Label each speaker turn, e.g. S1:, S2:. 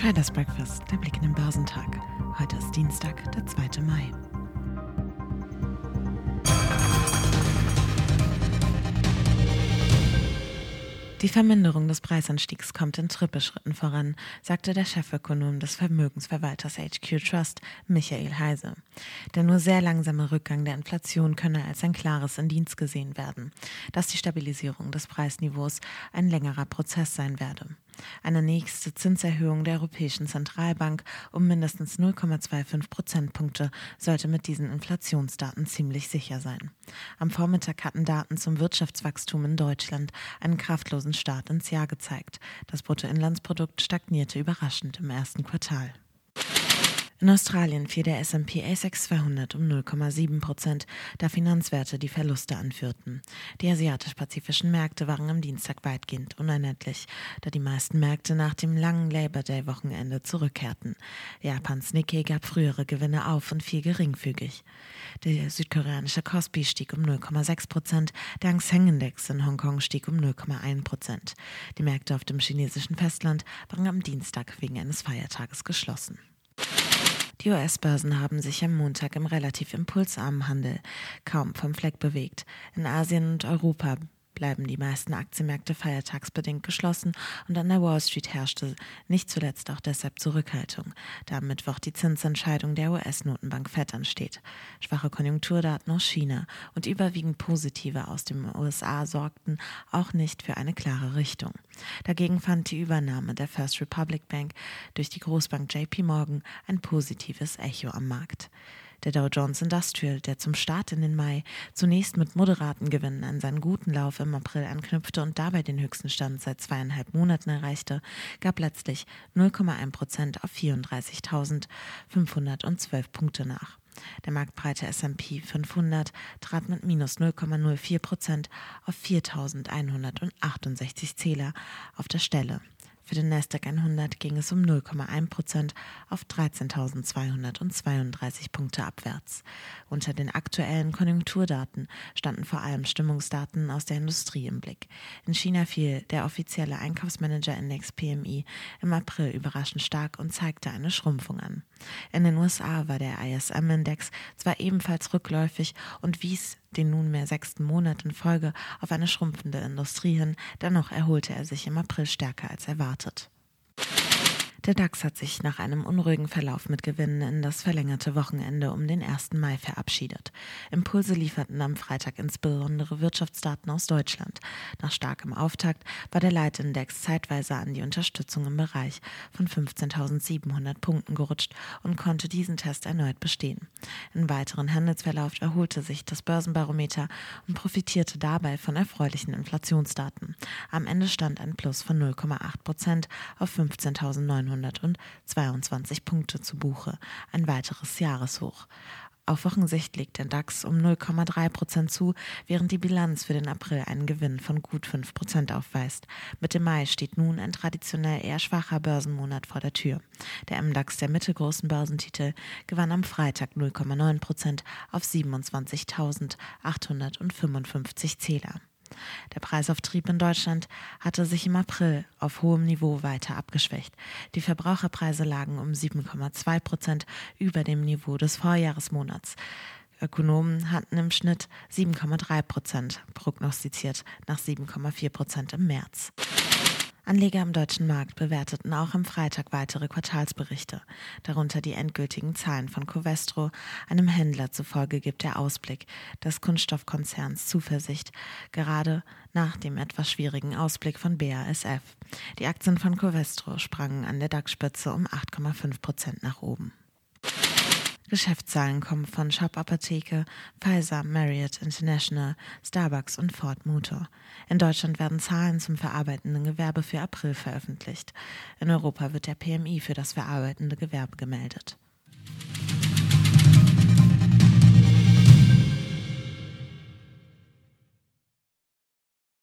S1: Traders Breakfast, der Blick in den Börsentag. Heute ist Dienstag, der 2. Mai. Die Verminderung des Preisanstiegs kommt in Trippelschritten voran, sagte der Chefökonom des Vermögensverwalters HQ Trust, Michael Heise. Der nur sehr langsame Rückgang der Inflation könne als ein klares Indienst gesehen werden, dass die Stabilisierung des Preisniveaus ein längerer Prozess sein werde. Eine nächste Zinserhöhung der Europäischen Zentralbank um mindestens 0,25 Prozentpunkte sollte mit diesen Inflationsdaten ziemlich sicher sein. Am Vormittag hatten Daten zum Wirtschaftswachstum in Deutschland einen kraftlosen Start ins Jahr gezeigt. Das Bruttoinlandsprodukt stagnierte überraschend im ersten Quartal. In Australien fiel der S&P ASX 200 um 0,7 Prozent, da Finanzwerte die Verluste anführten. Die asiatisch-pazifischen Märkte waren am Dienstag weitgehend unerlässlich, da die meisten Märkte nach dem langen Labor Day Wochenende zurückkehrten. Japans Nikkei gab frühere Gewinne auf und fiel geringfügig. Der südkoreanische Kospi stieg um 0,6 Prozent, der Hang Seng Index in Hongkong stieg um 0,1 Prozent. Die Märkte auf dem chinesischen Festland waren am Dienstag wegen eines Feiertages geschlossen. Die US-Börsen haben sich am Montag im relativ impulsarmen Handel kaum vom Fleck bewegt. In Asien und Europa bleiben die meisten Aktienmärkte feiertagsbedingt geschlossen und an der Wall Street herrschte nicht zuletzt auch deshalb Zurückhaltung, da am Mittwoch die Zinsentscheidung der US-Notenbank Fed ansteht. Schwache Konjunkturdaten aus China und überwiegend positive aus den USA sorgten auch nicht für eine klare Richtung. Dagegen fand die Übernahme der First Republic Bank durch die Großbank JP Morgan ein positives Echo am Markt. Der Dow Jones Industrial, der zum Start in den Mai zunächst mit moderaten Gewinnen an seinen guten Lauf im April anknüpfte und dabei den höchsten Stand seit zweieinhalb Monaten erreichte, gab letztlich 0,1 Prozent auf 34.512 Punkte nach. Der marktbreite S&P 500 trat mit minus 0,04 Prozent auf 4.168 Zähler auf der Stelle. Für den Nasdaq 100 ging es um 0,1 Prozent auf 13.232 Punkte abwärts. Unter den aktuellen Konjunkturdaten standen vor allem Stimmungsdaten aus der Industrie im Blick. In China fiel der offizielle Einkaufsmanager-Index PMI im April überraschend stark und zeigte eine Schrumpfung an. In den USA war der ISM-Index zwar ebenfalls rückläufig und wies den nunmehr sechsten Monat in Folge auf eine schrumpfende Industrie hin, dennoch erholte er sich im April stärker als erwartet. Der DAX hat sich nach einem unruhigen Verlauf mit Gewinnen in das verlängerte Wochenende um den 1. Mai verabschiedet. Impulse lieferten am Freitag insbesondere Wirtschaftsdaten aus Deutschland. Nach starkem Auftakt war der Leitindex zeitweise an die Unterstützung im Bereich von 15.700 Punkten gerutscht und konnte diesen Test erneut bestehen. Im weiteren Handelsverlauf erholte sich das Börsenbarometer und profitierte dabei von erfreulichen Inflationsdaten. Am Ende stand ein Plus von 0,8 Prozent auf 15.900 922 Punkte zu Buche, ein weiteres Jahreshoch. Auf Wochensicht legt der DAX um 0,3 Prozent zu, während die Bilanz für den April einen Gewinn von gut 5 Prozent aufweist. Mit dem Mai steht nun ein traditionell eher schwacher Börsenmonat vor der Tür. Der MDAX der mittelgroßen Börsentitel gewann am Freitag 0,9 Prozent auf 27.855 Zähler. Der Preisauftrieb in Deutschland hatte sich im April auf hohem Niveau weiter abgeschwächt. Die Verbraucherpreise lagen um 7,2 Prozent über dem Niveau des Vorjahresmonats. Ökonomen hatten im Schnitt 7,3 Prozent prognostiziert, nach 7,4 Prozent im März. Anleger am deutschen Markt bewerteten auch am Freitag weitere Quartalsberichte, darunter die endgültigen Zahlen von Covestro. Einem Händler zufolge gibt der Ausblick des Kunststoffkonzerns Zuversicht, gerade nach dem etwas schwierigen Ausblick von BASF. Die Aktien von Covestro sprangen an der DAX-Spitze um 8,5 Prozent nach oben. Geschäftszahlen kommen von Shop Apotheke, Pfizer, Marriott International, Starbucks und Ford Motor. In Deutschland werden Zahlen zum verarbeitenden Gewerbe für April veröffentlicht. In Europa wird der PMI für das verarbeitende Gewerbe gemeldet.